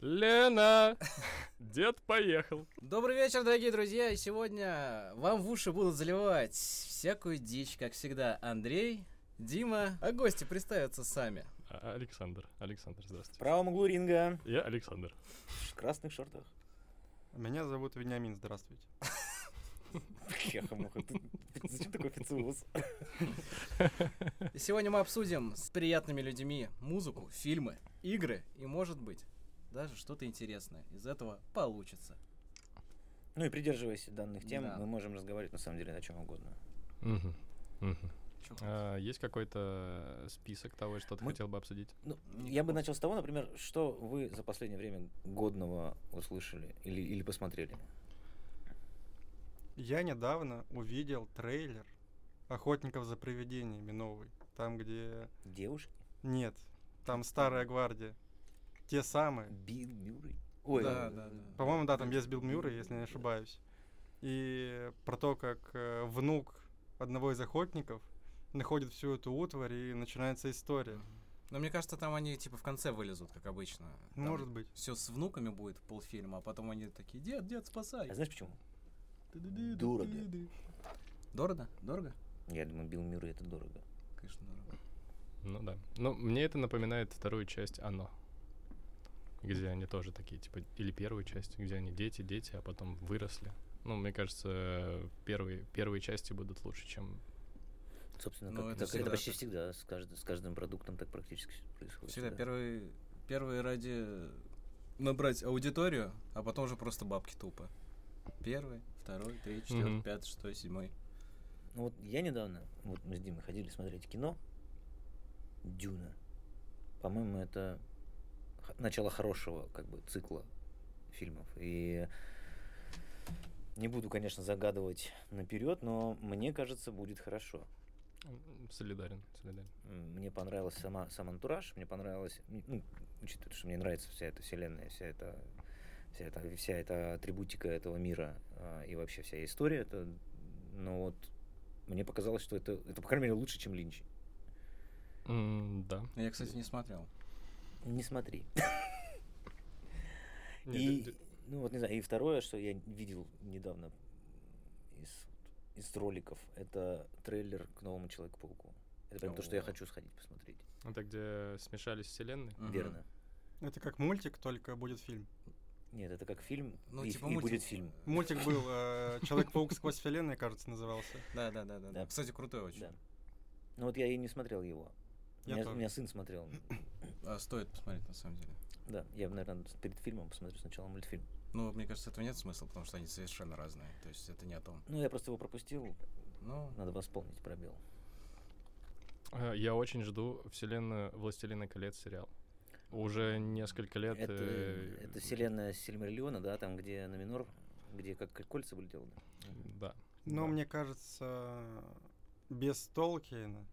Лена! Дед поехал. Добрый вечер, дорогие друзья. И сегодня вам в уши будут заливать всякую дичь, как всегда, Андрей, Дима, а гости представятся сами. А, Александр. Александр, здравствуйте. Правом углу ринга. Я Александр. В красных шортах. Меня зовут Вениамин, здравствуйте. Хеха-муха, ты зачем такой официоз? Сегодня мы обсудим с приятными людьми музыку, фильмы, игры и, может быть, даже что-то интересное из этого получится. Ну и придерживаясь данных тем, Да. мы можем разговаривать на самом деле о чем угодно. Мгм. Чё А, Есть какой-то список того, что ты Мы- хотел бы обсудить? Ну, я бы начал с того, например, что вы за последнее время годного услышали или, или посмотрели. Я недавно увидел трейлер «Охотников за привидениями» новый. Там, где... Девушки? Нет, там старая гвардия. Те самые. Билл Мюррей? Ой, Да, э, да, да. По-моему, да, там есть Билл Мюррей, если не ошибаюсь. И про то, как э, внук одного из охотников находит всю эту утварь, и начинается история. Но мне кажется, там они типа в конце вылезут, как обычно. Может быть. Все с внуками будет полфильма, а потом они такие, дед, дед, спасай. А знаешь почему? Дорого. Дорого? Дорого? Я думаю, Билл Мюррей это дорого. Конечно, дорого. Ну да. Ну, мне это напоминает вторую часть «Оно». Где они тоже такие, типа, или первую часть, где они дети, дети, а потом выросли. Ну, мне кажется, первые, первые части будут лучше, чем... Собственно, Ну, как- это это, всегда почти так. всегда. С, кажд- с каждым продуктом так практически происходит. Всегда да. первые, первые ради набрать аудиторию, а потом уже просто бабки тупо. Первый, второй, третий, четвертый, Мгм. пятый, шестой, седьмой. Ну вот я недавно, вот мы с Димой ходили смотреть кино Дюна. По-моему, это начало хорошего как бы цикла фильмов. И не буду, конечно, загадывать наперед, но мне кажется, будет хорошо. Солидарен, солидарен. Мне понравилась сама, сам антураж, мне понравилось, ну, учитывая, что мне нравится вся эта вселенная, вся эта, вся эта, вся эта атрибутика этого мира а, и вообще вся история, это, но вот мне показалось, что это, это, по крайней мере, лучше, чем Линч. М, Да. Я, кстати, не смотрел. Не смотри. Нет, И, ну вот не знаю, и второе, что я видел недавно из, из роликов, это трейлер к новому Человеку-пауку. Это прям то, что я хочу сходить посмотреть. Это где смешались вселенные? Верно. Это как мультик, только будет фильм. Нет, это как фильм, Ну, и, типа и мультик. будет фильм. Мультик был э, «Человек-паук сквозь вселенную», кажется, назывался. Да, да, да, да, да. Да. Кстати, крутой очень. Да. Ну вот я и не смотрел его. Я меня, тоже. меня сын смотрел. А, стоит посмотреть, на самом деле. Да, я, наверное, перед фильмом посмотрю сначала мультфильм. Ну, мне кажется, этого нет смысла, потому что они совершенно разные. То есть это не о том. Ну, я просто его пропустил, Ну, надо восполнить пробел. Э, Я очень жду вселенную «Властелина колец» сериал. Уже несколько лет... Это, э, это вселенная Сильмариллиона, да, там, где Номинор, где как, как кольца были сделаны. Да. Но да. мне кажется, без Толкиена,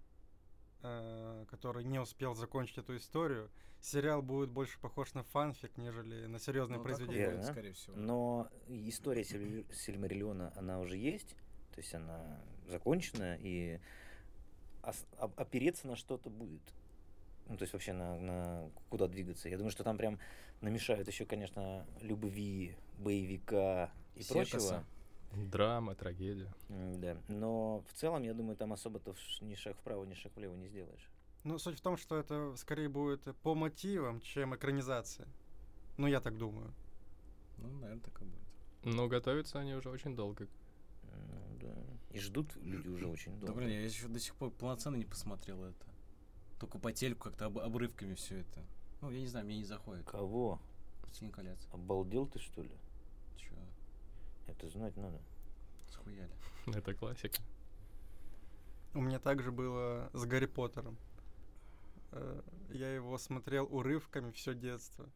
э, который не успел закончить эту историю, сериал будет больше похож на фанфик, нежели на серьезное ну, произведение. будет, скорее всего. Но история Сильмар- Сильмариллиона, она уже есть, то есть она закончена, и опереться на что-то будет. Ну, то есть вообще на, на куда двигаться. Я думаю, что там прям намешают еще, конечно, любви, боевика и Секаса. прочего. Драма, трагедия. Да. Но в целом, я думаю, там особо-то ни шаг вправо, ни шаг влево не сделаешь. Ну, суть в том, что это скорее будет по мотивам, чем экранизация. Ну, я так думаю. Ну, наверное, так и будет. Но готовятся они уже очень долго. Ну, да. И ждут люди уже очень Да, долго. блин, я еще до сих пор полноценно не посмотрел это. Только по телеку как-то об- обрывками все это. Ну, я не знаю, мне не заходит. Кого? Синий колец. Обалдел ты, что ли? Это знать надо. схуяли. Это классика. У меня также было с Гарри Поттером. Э, Я его смотрел урывками все детство.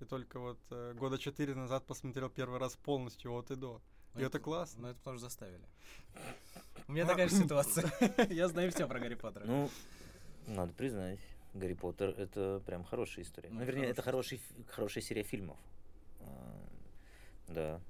И только вот э, года четыре назад посмотрел первый раз полностью от и до. И это классно. Ну, это потому что заставили. У меня такая же ситуация. Я знаю все про Гарри Поттера. Ну, надо признать, Гарри Поттер это прям хорошая история. Ну, Ну, вернее, это хорошая хороший, хорошая серия фильмов. А, да.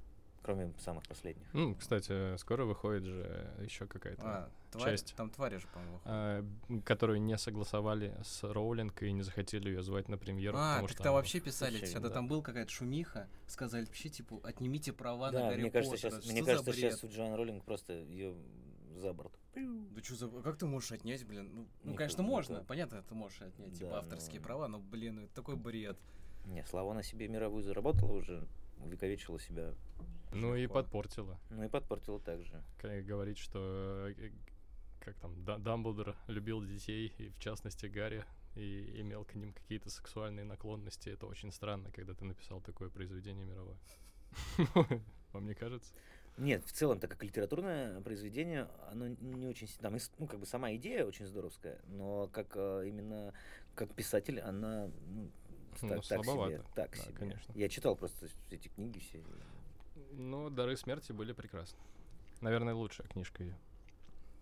Кроме самых последних. Ну, кстати, скоро выходит же еще какая-то А, тварь, часть. там твари же, по-моему, а, которую не согласовали с Роулинг и не захотели ее звать на премьеру. А, потому так что там вообще писали, Вообще, когда да. там был какая-то шумиха, сказали вообще, типа, отнимите права на Да, Гарри мне кажется, Поттера. сейчас, мне кажется, бред? сейчас у Джоан Роллинг просто ее за борт. Да что за... а Как ты можешь отнять, блин? Ну, ну Никак, конечно, можно. Понятно, ты можешь отнять, типа, Да, авторские но- права, но, блин, это такой бред. Не, Слава на себе мировую заработала уже, увековечила себя. Ну и подпортила. Ну и подпортила также. Как говорит, что э, как там Да- Дамблдор любил детей, и в частности Гарри, и имел к ним какие-то сексуальные наклонности. Это очень странно, когда ты написал такое произведение мировое. Вам не кажется? Нет, в целом, так как литературное произведение, оно не очень... Там, ну, как бы сама идея очень здоровская, но как э, именно как писатель, она ну, Ну, так, так себе. слабовато. Так Да, себе. конечно. Я читал просто эти книги все. Но «Дары смерти» были прекрасны. Наверное, лучшая книжка ее.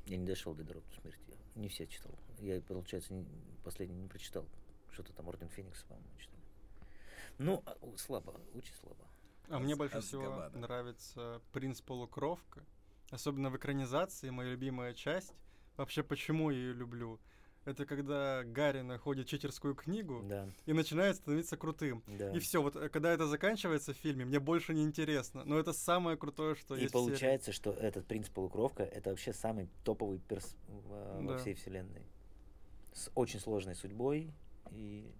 Я не дошел до дорог до смерти. Не все читал. Я, получается, не- последний не прочитал. Что-то там Орден Феникса, по-моему, читал. Ну, а, слабо, очень слабо. А мне Аз- больше всего Азкабада. нравится «Принц Полукровка». Особенно в экранизации, моя любимая часть. Вообще, почему я ее люблю? Это когда Гарри находит читерскую книгу Да, и начинает становиться крутым. да. И все, вот э, когда это заканчивается в фильме, мне больше не интересно. Но это самое крутое, что И есть в серии. получается, что этот принц полукровка это вообще самый топовый перс во, во Да. всей вселенной. С очень сложной судьбой и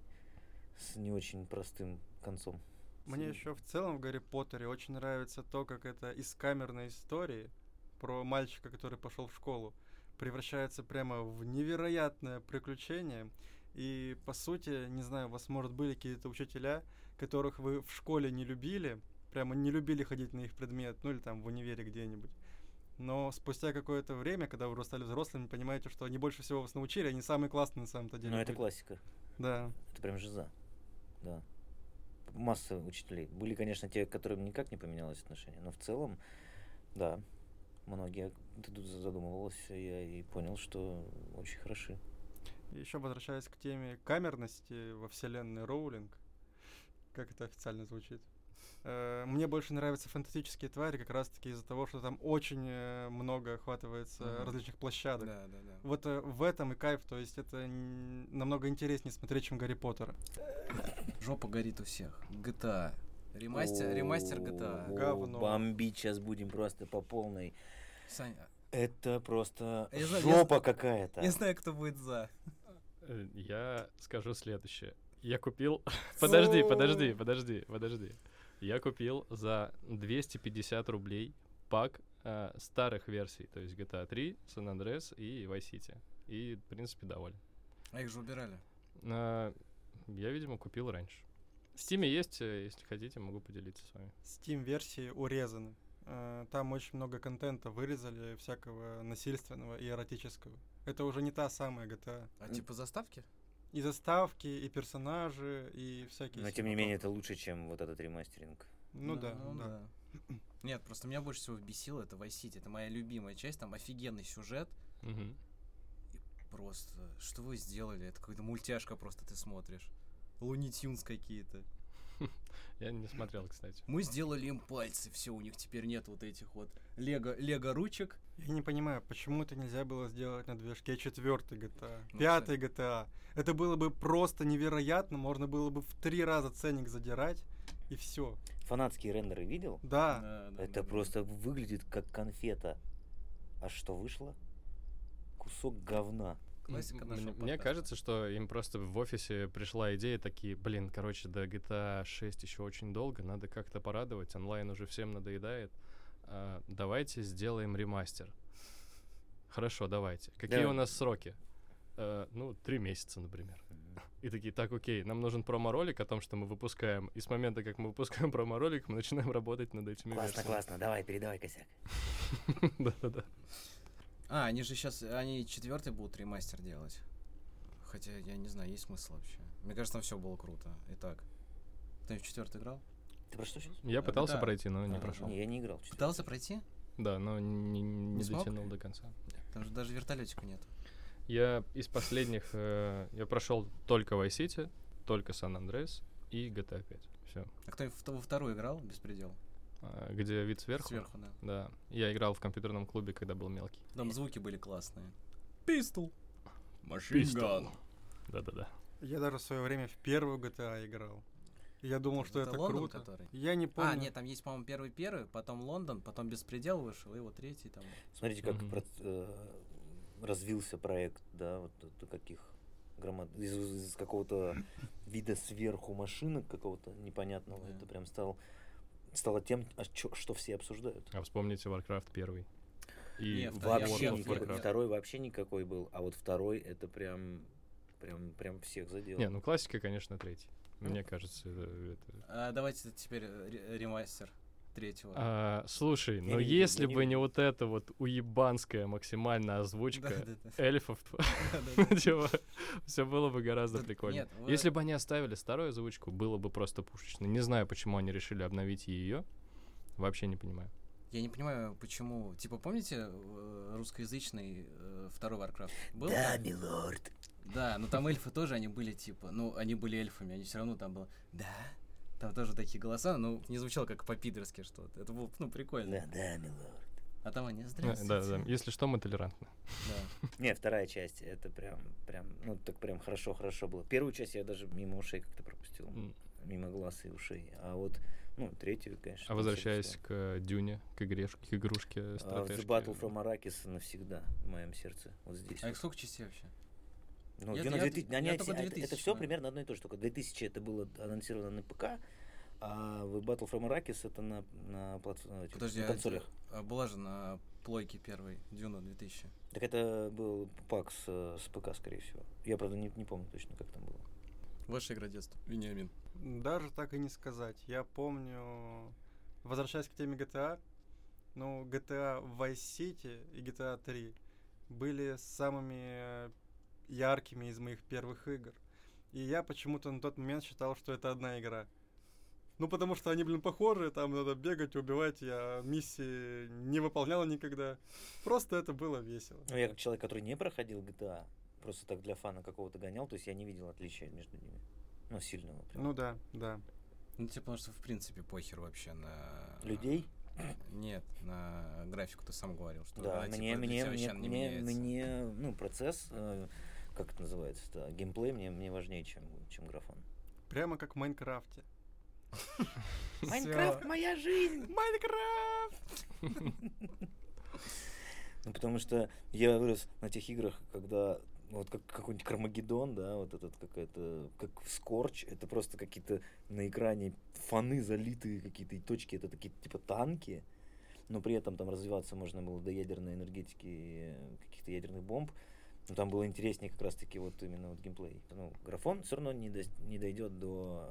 с не очень простым концом. Мне еще в целом в Гарри Поттере очень нравится то, как это из камерной истории про мальчика, который пошел в школу, превращается прямо в невероятное приключение. И по сути, не знаю, у вас, может, были какие-то учителя, которых вы в школе не любили, прямо не любили ходить на их предмет, ну или там в универе где-нибудь. Но спустя какое-то время, когда вы уже стали взрослыми, понимаете, что они больше всего вас научили, они самые классные на самом-то деле. Ну, это были. классика. Да. Это прям жиза. Да. Масса учителей. Были, конечно, те, к которым никак не поменялось отношение, но в целом, да, многие тут задумывался я и понял, что очень хороши. Еще возвращаясь к теме камерности во вселенной Роулинг, как это официально звучит, э, мне больше нравятся фантастические твари как раз-таки из-за того, что там очень э, много охватывается Мгм. различных площадок. Да, да, да. Вот э, в этом и кайф, то есть это намного интереснее смотреть, чем Гарри Поттера. Жопа горит у всех. GTA. Ремастер, ремастер GTA. О, Говно. Бомбить сейчас будем просто по полной. Саня, Это просто Я жопа какая-то. я знаю, кто будет за. Э, Я скажу следующее. Я купил... Подожди, подожди, подожди, подожди. Я купил за 250 рублей пак э, старых версий, то есть GTA 3, San Andreas и Vice City. И, в принципе, доволен. А их же убирали. А, Я, видимо, купил раньше. В Стиме есть, э, если хотите, могу поделиться с вами. Steam-версии урезаны. Э, Там очень много контента вырезали, всякого насильственного и эротического. Это уже не та самая GTA. А М. типа заставки? И заставки, и персонажи, и всякие... Но тем не менее это лучше, чем вот этот ремастеринг. Ну да, ну да. Нет, просто меня больше всего бесило это Vice City. Это моя любимая часть. Там офигенный сюжет. Мгм. Просто, что вы сделали? Это какая-то мультяшка просто ты смотришь. Луни Тюнс какие-то. Я не смотрел, кстати. Мы сделали им пальцы, все, у них теперь нет вот этих вот лего, лего ручек. Я не понимаю, почему это нельзя было сделать на движке четвертой GTA, Ну, пятой GTA. Это было бы просто невероятно, можно было бы в три раза ценник задирать, и все. Фанатские рендеры видел? Да, Да, да, Это да, да. просто выглядит как конфета. А что вышло? Кусок говна. Классика нашего Мне, мне подкаста. кажется, что им просто в офисе пришла идея такие, блин, короче, до GTA 6 еще очень долго, надо как-то порадовать, онлайн уже всем надоедает. А, давайте сделаем ремастер. Хорошо, давайте. Какие Да. у нас сроки? Э, ну, три месяца, например. И такие, так, окей, нам нужен промо-ролик о том, что мы выпускаем. И с момента, как мы выпускаем промо-ролик, мы начинаем работать над этими Классно, версиями. классно. Давай, передавай косяк. Да-да-да. А, они же сейчас, они четвертый будут ремастер делать. Хотя, я не знаю, есть смысл вообще. Мне кажется, там все было круто. Итак, ты в четвертый играл? Ты про что сейчас? Я Да, пытался да. пройти, но не А, прошел. Не, я не играл. Пытался пройти? Да, но не, не смог? дотянул до конца. Там же даже вертолетика нет. Я из последних, э, я прошел только Vice City, только San Andreas и GTA 5. Все. А кто во вторую играл? Беспредел. А, где вид сверху. Сверху, да. Да. Я играл в компьютерном клубе, когда был мелкий. Там звуки были классные. Пистол. Pistol. Да-да-да. Я даже в свое время в первую GTA играл. Я думал, что это, Лондон, круто. который? Я не помню. А, нет, там есть, по-моему, первый первый, потом Лондон, потом Беспредел вышел, и вот третий там. Смотрите, как Мгм. проц- э, развился проект, да, вот до каких громад... из, из какого-то вида сверху машинок какого-то непонятного, Да. это прям стал стало тем, что все обсуждают. А вспомните Warcraft первый. И Не, второй- Вообще никакой. Warcraft. Второй вообще никакой был, а вот второй это прям прям прям всех задел. Не, ну классика, конечно, третий. Ну. Мне кажется, это... это- А, давайте теперь ре- ремастер третьего. А, слушай, Я но не- если не бы не буду. вот эта вот уебанская максимальная озвучка эльфов, Да-да-да. чего, все было бы гораздо прикольнее. Если бы они оставили старую озвучку, было бы просто пушечно. Не знаю, почему они решили обновить ее. Вообще не понимаю. Я не понимаю, почему. Типа, помните э, русскоязычный э, второй Warcraft? Был Да, милорд. Да, но там эльфы тоже, они были типа, ну, они были эльфами, они все равно там было, да, там тоже такие голоса, ну, не звучало как по-пидорски что-то, это было, ну, прикольно. Да, да, милорд. А там они, Э, здравствуйте. Да, да. Если что, мы толерантны. Да. Не, вторая часть, это прям, прям, ну так прям хорошо-хорошо было. Первую часть я даже мимо ушей как-то пропустил, мимо глаз и ушей. А вот, ну, третью, конечно. А возвращаясь к Дюне, к, игреш- к игрушке А, The стратежки. Battle from Arrakis навсегда в моем сердце. Вот здесь. А вот. их сколько частей вообще? Ну, Я- Дюна я- 2000, они я офи- только это- 2000 это все знаю. примерно одно и то же, только 2000 это было анонсировано на ПК, а в Battle from Arrakis это на, на, платф- на этих, Подожди, на а консолях. а была же на плойке первой, Дюна 2000. Так это был пак с, с ПК, скорее всего. Я, правда, не, не помню точно, как там было. Ваша игра детства, Вениамин. Даже так и не сказать. Я помню, возвращаясь к теме GTA, ну, GTA Vice City и GTA 3 были самыми э, яркими из моих первых игр. И я почему-то на тот момент считал, что это одна игра. Ну, потому что они, блин, похожи, там надо бегать, убивать, я миссии не выполнял никогда. Просто это было весело. Ну, я как человек, который не проходил GTA, просто так для фана какого-то гонял, то есть я не видел отличия между ними. Ну, сильного. прям. Ну да, да. Ну, типа, потому что, в принципе, похер вообще на... Людей? Нет, на графику ты сам говорил, что Да, она, мне, типа, мне, мне, мне, мне, ну, процесс, э, как это называется, геймплей мне, мне важнее, чем, чем графон. Прямо как в Майнкрафте. Майнкрафт моя жизнь! Майнкрафт! Ну, потому что я вырос на тех играх, когда вот как какой-нибудь Кармагеддон, да, вот этот какая-то, как Скорч, это просто какие-то на экране фаны залитые какие-то и точки, это такие типа танки, но при этом там развиваться можно было до ядерной энергетики э, каких-то ядерных бомб. Но там было интереснее как раз-таки вот именно вот геймплей. Ну, графон все равно не, дос- не дойдет до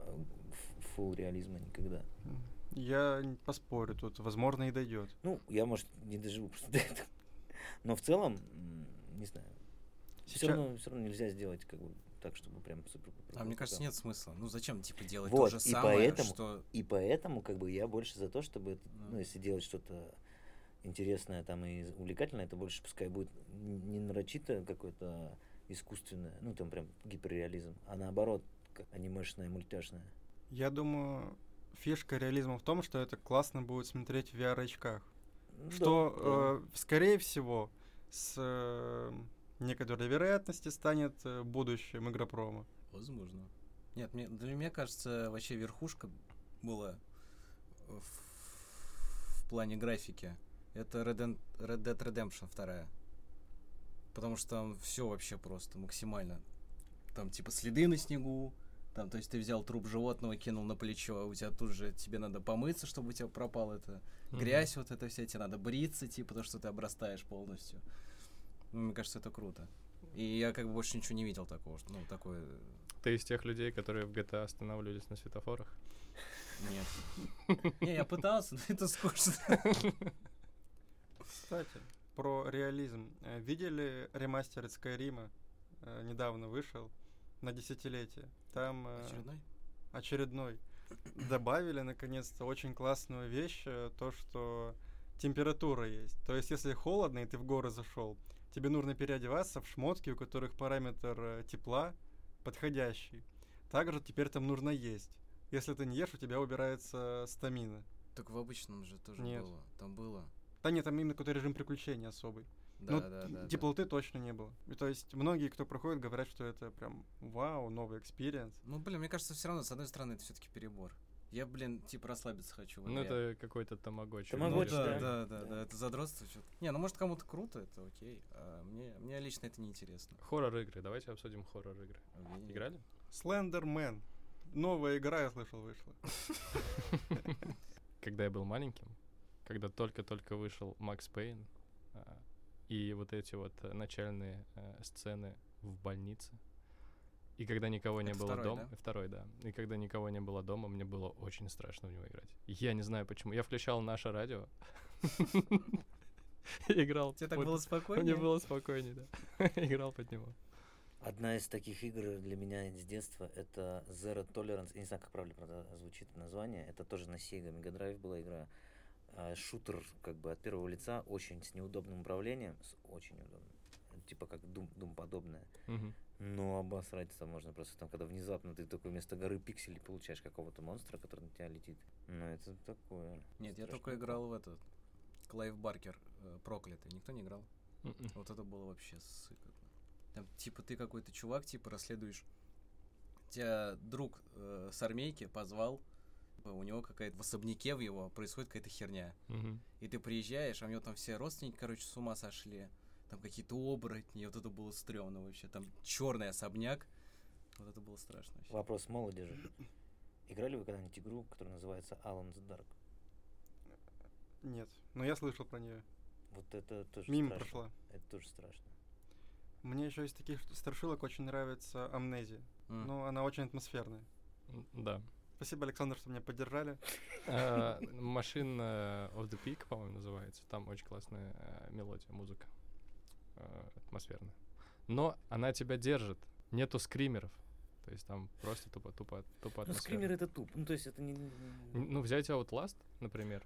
фул реализма никогда. Я поспорю, тут, возможно, и дойдет. Ну, я, может, не доживу просто до этого. Но в целом, не знаю. Все Сейчас- равно, все равно нельзя сделать как бы так, чтобы прям супер. А мне кажется, нет смысла. Ну, зачем, типа, делать Вот, то же и самое, поэтому- что... И поэтому, как бы, я больше за то, чтобы, Да. ну, если делать что-то интересное там и увлекательное, это больше пускай будет не нарочито какое-то искусственное, ну, там прям гиперреализм, а наоборот, как анимешное, мультяшное. Я думаю, фишка реализма в том, что это классно будет смотреть в VR-очках. Ну, Что, да, да. э, скорее всего, с э, некоторой вероятности станет э, будущим игропрома. Возможно. Нет, мне, для меня кажется, вообще верхушка была в, в плане графики. Это Red, Dead- Red Dead Redemption 2. Потому что там все вообще просто максимально. Там типа следы на снегу. Там, то есть ты взял труп животного, кинул на плечо, а у тебя тут же тебе надо помыться, чтобы у тебя пропал это Мгм. грязь вот эта вся, тебе надо бриться, типа, потому что ты обрастаешь полностью. Ну, мне кажется, это круто. И я как бы больше ничего не видел такого, что, ну, такое... Ты из тех людей, которые в GTA останавливались на светофорах? Нет. Не, я пытался, но это скучно. Кстати, про реализм. Э, Видели ремастер Скайрима? Э, Недавно вышел на десятилетие. Там э, Очередной? очередной. Добавили, наконец-то, очень классную вещь, то, что температура есть. То есть, если холодно, и ты в горы зашел, тебе нужно переодеваться в шмотки, у которых параметр тепла подходящий. Также теперь там нужно есть. Если ты не ешь, у тебя убирается stamina. Так в обычном же тоже Нет. было. Там было. Да нет, там именно какой-то режим приключений особый. Да, ну, да, да. да. теплоты точно не было. И то есть многие, кто проходит, говорят, что это прям вау, новый experience. Ну, блин, мне кажется, все равно, с одной стороны, это все-таки перебор. Я, блин, типа расслабиться хочу. Ну, это какой-то тамагочи. Ну Тамагочи, да, да. да, да, Да. да, это задротство что-то. Не, ну может кому-то круто, это окей. А мне, мне лично это неинтересно. Хоррор-игры. Давайте обсудим хоррор-игры. Окей. Играли? Слендермен. Новая игра, я слышал, вышла. Когда я был маленьким, когда только-только вышел Макс Пейн, а, и вот эти вот э, начальные э, сцены в больнице, и когда никого не Это было второй, дома, да? второй, да, и когда никого не было дома, мне было очень страшно в него играть. Я не знаю почему. Я включал наше радио, и играл. Тебе так было Мне спокойнее? было спокойнее, да. Играл под него. Одна из таких игр для меня с детства это Zero Tolerance. Я не знаю, как правильно правда, звучит название. Это тоже на Sega Mega Drive была игра. А, Шутер как бы от первого лица, очень с неудобным управлением. С очень неудобным. Типа как Doom, Doom подобное. Но обосраться можно просто там, когда внезапно ты такой вместо горы пикселей получаешь какого-то монстра, который на тебя летит. Ну, это такое. Нет, я только играл в этот. Клайв Баркер, э, проклятый. Никто не играл? Мгм. Вот это было вообще сыкотно. Там, типа, ты какой-то чувак, типа, расследуешь. Тебя друг э, с армейки позвал, у него какая-то в особняке в его происходит какая-то херня. Мгм. И ты приезжаешь, а у него там все родственники, короче, с ума сошли. Там какие-то оборотни, вот это было стрёмно вообще. Там черный особняк. Вот это было страшно вообще. Вопрос молодежи. Играли вы когда-нибудь игру, которая называется Alan the Dark? Нет, но я слышал про нее. Вот это тоже Мимо страшно. прошла. Это тоже страшно. Мне еще из таких страшилок очень нравится Амнезия. М. Ну, она очень атмосферная. Да. Спасибо, Александр, что меня поддержали. А, Машин э, of the Peak, по-моему, называется. Там очень классная э, мелодия, музыка. э, Атмосферная. Но она тебя держит. Нету скримеров. То есть там просто тупо, тупо, тупо Ну, скример это туп. Ну, то есть это не... Ну, взять Outlast, например.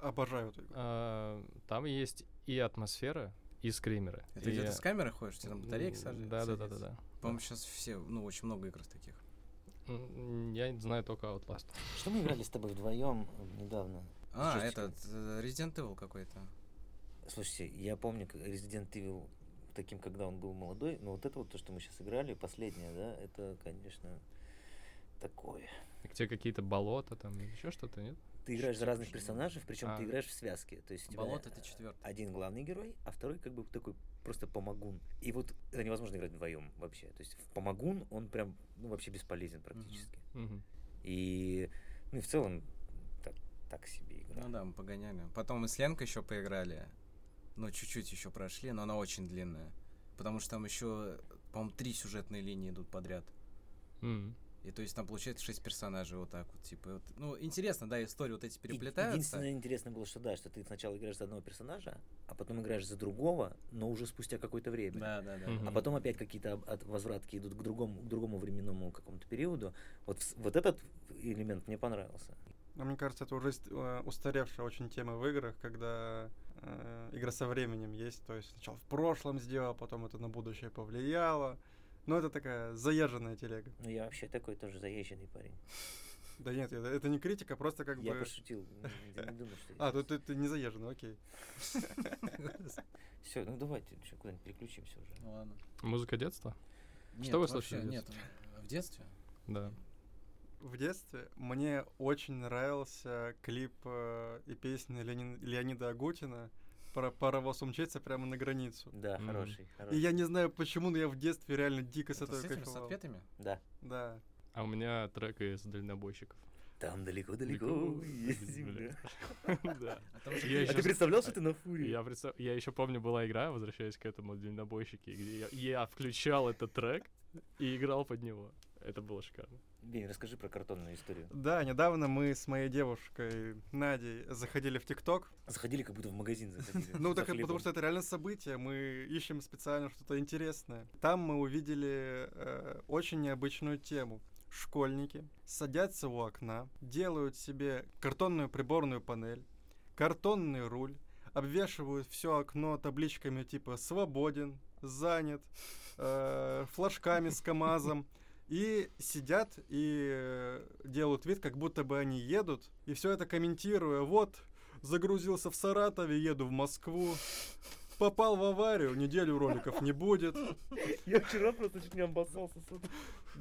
Обожаю эту игру. а, Там есть и атмосфера, и скримеры. Где ты с камерой ходишь, тебе там батарейки сажают? Да, да, да, да, да. По-моему, сейчас все, ну, очень много игр таких. Я знаю только Outlast. Что мы играли с тобой вдвоем недавно? А, Жесть этот, э, Resident Evil какой-то. Слушайте, я помню как Resident Evil таким, когда он был молодой, но вот это вот то, что мы сейчас играли, последнее, да, это, конечно, такое. Где какие-то болота там, еще что-то, нет? Ты играешь за разных же персонажей, причем А. ты играешь в связке. То есть у тебя Болото это четвертый. один главный герой, а второй как бы такой просто помогун. И вот это невозможно играть вдвоем вообще. То есть в помогун он прям ну, вообще бесполезен практически. Мгм. И ну и в целом так, так себе игра. Ну да, мы погоняли. Потом мы с Ленкой еще поиграли. Ну, чуть-чуть еще прошли, но она очень длинная. Потому что там еще, по-моему, три сюжетные линии идут подряд. М. И то есть там получается шесть персонажей вот так вот, типа. вот. Ну, интересно, да, истории вот эти переплетаются. Единственное интересное было, что да, что ты сначала играешь за одного персонажа, а потом играешь за другого, но уже спустя какое-то время. Да, да, да. Мгм. А потом опять какие-то возвратки идут к другому, к другому временному какому-то периоду. Вот, вот этот элемент мне понравился. Но мне кажется, это уже э, устаревшая очень тема в играх, когда э, игра со временем есть. То есть сначала в прошлом сделал, потом это на будущее повлияло. Но это такая заезженная телега. Ну, я вообще такой тоже заезженный парень. Да нет, это, не критика, просто как я бы... пошутил. Не, думаю, что... А, тут ты, не заезженный, окей. Все, ну давайте куда-нибудь переключимся уже. Ну ладно. Музыка детства? Что вы слушали в Нет, детстве? в детстве? Да. В детстве мне очень нравился клип э, и песня Леони- Леонида Агутина про паровоз умчится прямо на границу. Да, Мгм. хороший, И хороший. я не знаю почему, но я в детстве реально дико с Это этого с этими, с ответами? Да. Да. А у меня трек из дальнобойщиков. Там далеко-далеко Далеко, есть земля. Да. А ты представлял, что ты на фуре? Я, еще помню, была игра, возвращаясь к этому дальнобойщике, где я включал этот трек и играл под него. Это было шикарно. Бень, расскажи про картонную историю. Да, недавно мы с моей девушкой Надей заходили в ТикТок. Заходили, как будто в магазин заходили. Ну, так, потому что это реально событие. Мы ищем специально что-то интересное. Там мы увидели э, очень необычную тему. Школьники садятся у окна, делают себе картонную приборную панель, картонный руль, обвешивают все окно табличками типа «Свободен», «Занят», э, флажками с КАМАЗом, и сидят и э, делают вид, как будто бы они едут, и все это комментируя. Вот, загрузился в Саратове, еду в Москву. Попал в аварию, неделю роликов не будет. Я вчера просто чуть не обоссался этого.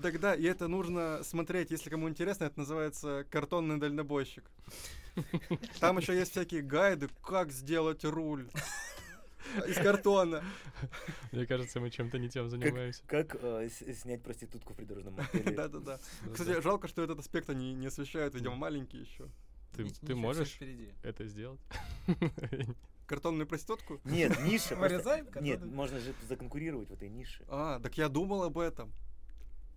Тогда, и это нужно смотреть, если кому интересно, это называется картонный дальнобойщик. Там еще есть всякие гайды, как сделать руль из картона. Мне кажется, мы чем-то не тем занимаемся. Как э, с- снять проститутку в придорожном мотеле? Да-да-да. Кстати, жалко, что этот аспект они не освещают, видимо, маленькие еще. Ты, Ни- ты можешь впереди. это сделать? Картонную проститутку? Нет, ниша. Вырезаем Нет, можно же законкурировать в этой нише. А, так я думал об этом.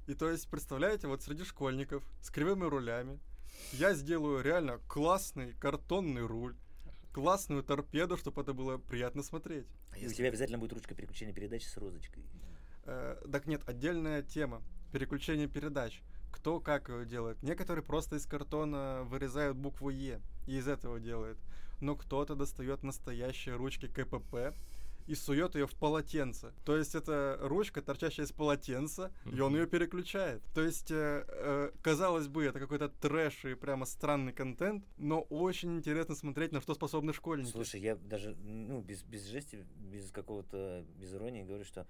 И то есть, представляете, вот среди школьников с кривыми рулями я сделаю реально классный картонный руль, классную торпеду, чтобы это было приятно смотреть. А И у если- тебя обязательно будет ручка переключения передачи с розочкой. Э, так нет, отдельная тема. Переключение передач. Кто как его делает. Некоторые просто из картона вырезают букву Е и из этого делает. Но кто-то достает настоящие ручки КПП и сует ее в полотенце. То есть это ручка, торчащая из полотенца, и он ее переключает. То есть, э, э, казалось бы, это какой-то трэш и прямо странный контент, но очень интересно смотреть, на что способны школьники. Слушай, я даже, ну, без, без жести, без какого-то, без иронии говорю, что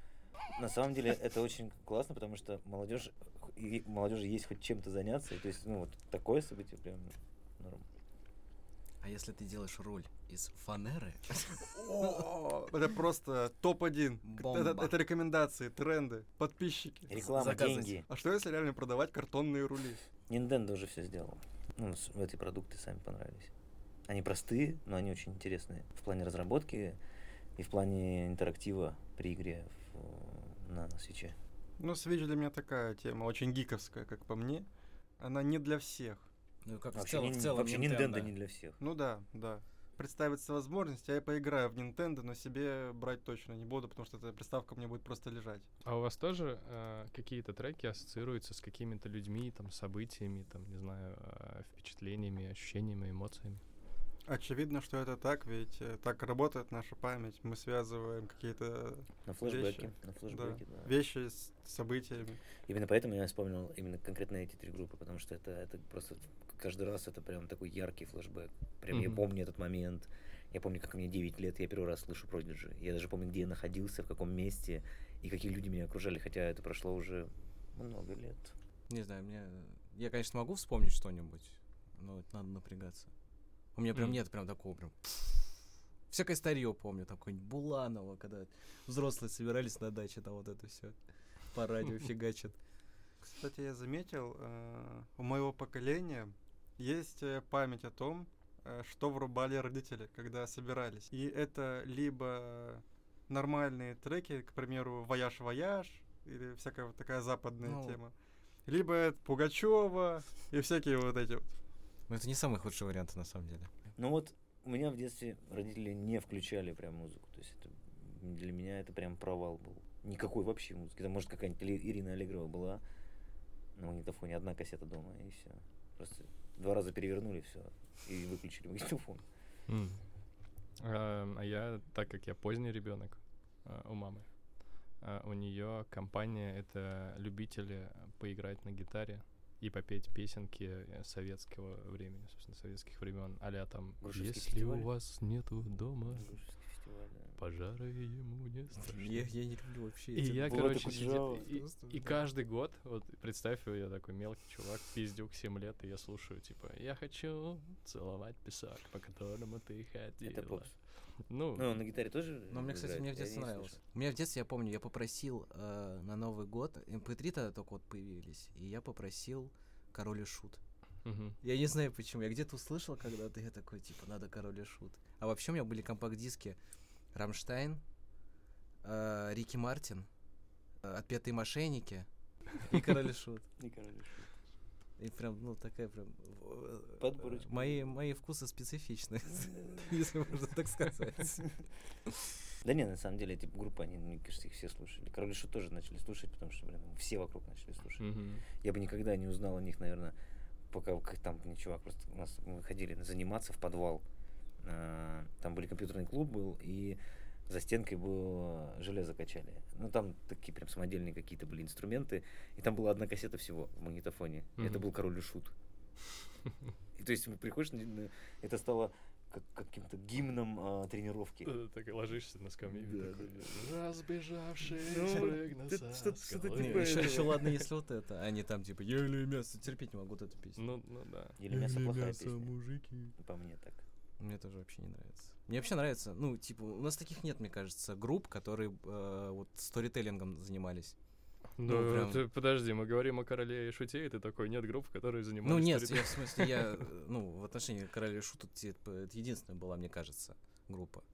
на самом деле это очень классно, потому что молодежь, и молодежи есть хоть чем-то заняться, то есть, ну, вот такое событие прям норм. А если ты делаешь руль из фанеры, О, Это просто топ-1. Это, рекомендации, тренды, подписчики. Реклама, деньги. А что если реально продавать картонные рули? Nintendo уже все сделал. Ну, эти продукты сами понравились. Они простые, но они очень интересные в плане разработки и в плане интерактива при игре в- на свече. Ну, Switch для меня такая тема, очень гиковская, как по мне. Она не для всех. Ну как в Вообще, целом, не- в целом вообще Nintendo не для всех. Ну да, да. Представится возможность, я и поиграю в Nintendo, но себе брать точно не буду, потому что эта приставка мне будет просто лежать. А у вас тоже э, какие-то треки ассоциируются с какими-то людьми, там, событиями, там, не знаю, э, впечатлениями, ощущениями, эмоциями? Очевидно, что это так, ведь э, так работает наша память. Мы связываем какие-то На флешбеке. Вещи. На флешбеке, да. вещи с событиями. Именно поэтому я вспомнил именно конкретно эти три группы, потому что это, это просто каждый раз это прям такой яркий флешбэк. Прям я Мгм. помню этот момент. Я помню, как мне 9 лет, я первый раз слышу Prodigy. Я даже помню, где я находился, в каком месте и какие люди меня окружали, хотя это прошло уже много лет. Не знаю, мне... Я, конечно, могу вспомнить что-нибудь, но это надо напрягаться. У меня прям М. нет прям такого прям... Всякое старье помню, там какое-нибудь Буланова, когда взрослые собирались на даче, там вот это все по радио фигачат. Кстати, я заметил, э, у моего поколения есть э, память о том, э, что врубали родители, когда собирались. И это либо нормальные треки, к примеру, «Вояж-вояж», или всякая вот такая западная Ну. тема. Либо Пугачева и всякие вот эти вот. Но это не самый худший вариант, на самом деле. Ну вот у меня в детстве родители не включали прям музыку. То есть это, для меня это прям провал был. Никакой вообще музыки. Там, может, какая-нибудь Ирина Аллегрова была на магнитофоне, одна кассета дома, и все. Просто два раза перевернули все и выключили магнитофон. М. А, я, так как я поздний ребенок у мамы, а, у нее компания это любители поиграть на гитаре и попеть песенки э, советского времени, собственно, советских времен, а там Грушевский «Если фестиваль». у вас нету дома, Грушевский пожары ему не страшны». Я, я не люблю вообще И я, короче, сидел- и, Просто, и да. каждый год, вот представь, я такой мелкий чувак, пиздюк, 7 лет, и я слушаю, типа, я хочу целовать песок, по которому ты ходила. Это попс. Ну, Ну, на гитаре тоже Но мне, кстати, мне в детстве нравилось. У меня в детстве, я помню, я попросил э, на Новый год, MP3 тогда только вот появились, и я попросил Король и Шут. мгм. Я не знаю почему, я где-то услышал когда-то, я такой, типа, надо Король и Шут. А вообще у меня были компакт-диски Рамштайн, э, Рики Мартин, э, Отпетые мошенники и Король Шут. И король шут. И прям, ну, такая прям... э, Подборочка. Мои, мои вкусы специфичны, если можно так сказать. Да не, на самом деле эти группы, они, мне кажется, их все слушали. Король Шут тоже начали слушать, потому что, блин, все вокруг начали слушать. Я бы никогда не узнал о них, наверное, пока как там мне чувак просто у нас мы ходили заниматься в подвал. А, Там были компьютерный клуб был, и За стенкой было железо качали. Ну, там такие прям самодельные какие-то были инструменты. И там была одна кассета всего в магнитофоне. И это был король и шут. И то есть приходишь, это стало как, каким-то гимном а, тренировки. Э, Так и ложишься на скамейку. Да, такой, да, Разбежавшись, Ну, скалы». типа еще, ладно, если вот это, а не там типа «Еле мясо», терпеть не могу вот эту песню. Ну, ну да. Или мясо «Еле плохая мясо, песня. мужики». По мне так. Мне тоже вообще не нравится. Мне вообще нравится, ну, типа, у нас таких нет, мне кажется, групп, которые э, вот сторителлингом занимались. Ну, Ну, прям- ты подожди, мы говорим о короле и шуте, и ты такой, нет групп, которые занимались... Ну, нет, сторителлингом». я в смысле, я, ну, в отношении Короля и Шута, типа, это единственная была, мне кажется, группа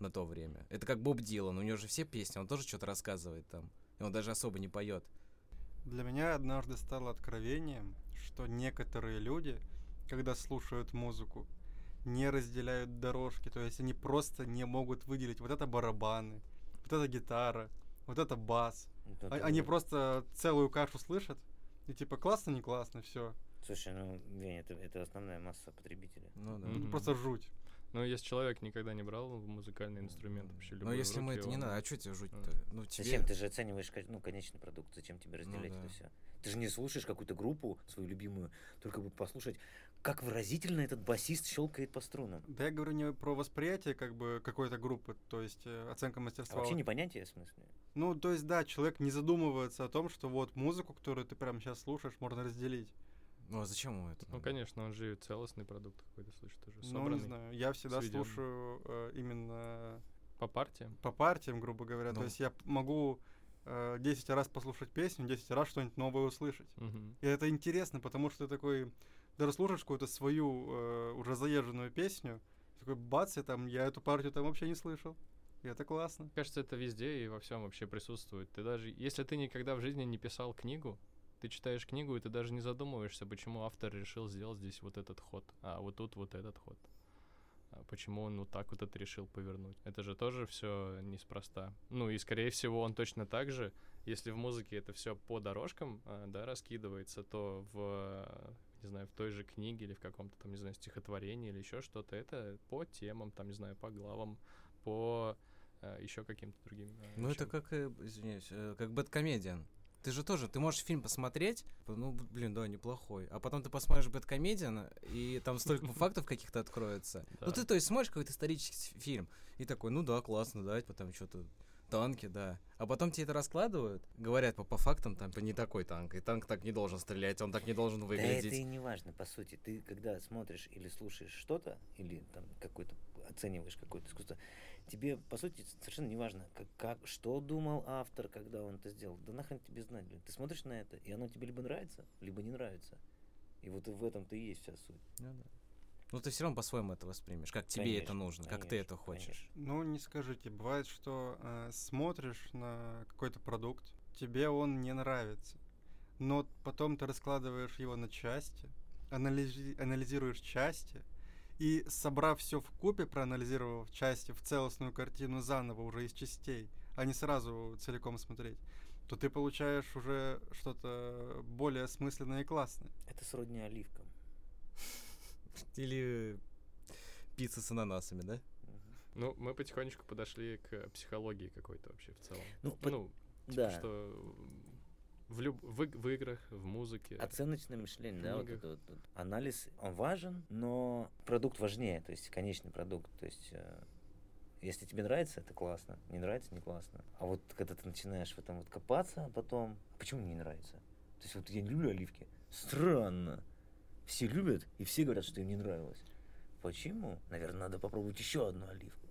на то время. Это как Боб Дилан, у него же все песни, он тоже что-то рассказывает там, и он даже особо не поет. Для меня однажды стало откровением, что некоторые люди, когда слушают музыку, не разделяют дорожки, то есть они просто не могут выделить вот это барабаны, вот это гитара, вот это бас. Ну, А- это Они вот- просто целую кашу слышат, и типа классно, не классно, все. Слушай, ну, Вень, это, это основная масса потребителей. Ну, да. Мгм. Просто жуть. Ну, если человек никогда не брал музыкальный инструмент, вообще Но любой в если ему руки, это не он- надо, а что тебе жуть-то? Ну, тебе... Зачем? Ты же оцениваешь ну, конечный продукт. Зачем тебе разделять да. это все? Ты же не слушаешь какую-то группу, свою любимую, только бы послушать, как выразительно этот басист щелкает по струнам. Да я говорю не про восприятие как бы какой-то группы, то есть э, оценка А мастерства. вообще не понятие, в смысле? Ну, то есть, да, человек не задумывается о том, что вот музыку, которую ты прямо сейчас слушаешь, можно разделить. Ну, а зачем ему это? Ну, конечно, он же целостный продукт какой-то, слышит, уже Ну, не знаю. Я всегда сведённый. слушаю э, именно По партиям. по партиям, грубо говоря. Ну. То есть я могу э, 10 раз послушать песню, 10 раз что-нибудь новое услышать. Мгм. И это интересно, потому что ты такой, даже слушаешь какую-то свою э, уже заезженную песню, такой бац, и там, я эту партию там вообще не слышал. И это классно. Кажется, это везде и во всем вообще присутствует. Ты даже, если ты никогда в жизни не писал книгу, ты читаешь книгу, и ты даже не задумываешься, почему автор решил сделать здесь вот этот ход, а вот тут вот этот ход. А почему он вот так вот это решил повернуть. Это же тоже все неспроста. Ну и, скорее всего, он точно так же, если в музыке это все по дорожкам, а, да, раскидывается, то в, не знаю, в той же книге или в каком-то там, не знаю, стихотворении или еще что-то, это по темам, там, не знаю, по главам, по еще каким-то другим. э, Ну, это как, э, извиняюсь, э, как Бэткомедиан. Ты же тоже, ты можешь фильм посмотреть, ну, блин, да, неплохой. А потом ты посмотришь Бэткомедиан, и там столько фактов каких-то откроется. Ну, ты, то есть, смотришь какой-то исторический фильм, и такой, ну да, классно, да, потом что-то танки, да. А потом тебе это раскладывают, говорят по, по фактам, там, не такой танк, и танк так не должен стрелять, он так не должен Да выглядеть. это и не важно, по сути. Ты, когда смотришь или слушаешь что-то, или там какой-то оцениваешь какое-то искусство, тебе, по сути, совершенно не важно, как, как, что думал автор, когда он это сделал. Да нахрен тебе знать, блин. Ты смотришь на это, и оно тебе либо нравится, либо не нравится. И вот в этом-то и есть вся суть. Ну, да. Ну, ты все равно по-своему это воспримешь, как тебе это Конечно, нужно, как ты конечно, это хочешь. Ну, не скажите, бывает, что э, смотришь на какой-то продукт, тебе он не нравится, но потом ты раскладываешь его на части, анализи- анализируешь части, и собрав все в купе, проанализировав части в целостную картину заново уже из частей, а не сразу целиком смотреть, то ты получаешь уже что-то более осмысленное и классное. Это сродни оливкам. Или пицца с ананасами, да? Ну, мы потихонечку подошли к психологии какой-то вообще в целом. Ну, по- Ну, типа, да. что в, люб- в, в играх, в музыке. Оценочное мышление, да, вот это вот, вот. Анализ, он важен, но продукт важнее, то есть конечный продукт. То есть, э, если тебе нравится, это классно, не нравится, не классно. А вот когда ты начинаешь в этом вот копаться, а потом, почему мне не нравится? То есть вот я не люблю оливки. Странно. Все любят, и все говорят, что им не нравилось. Почему? Наверное, надо попробовать еще одну оливку.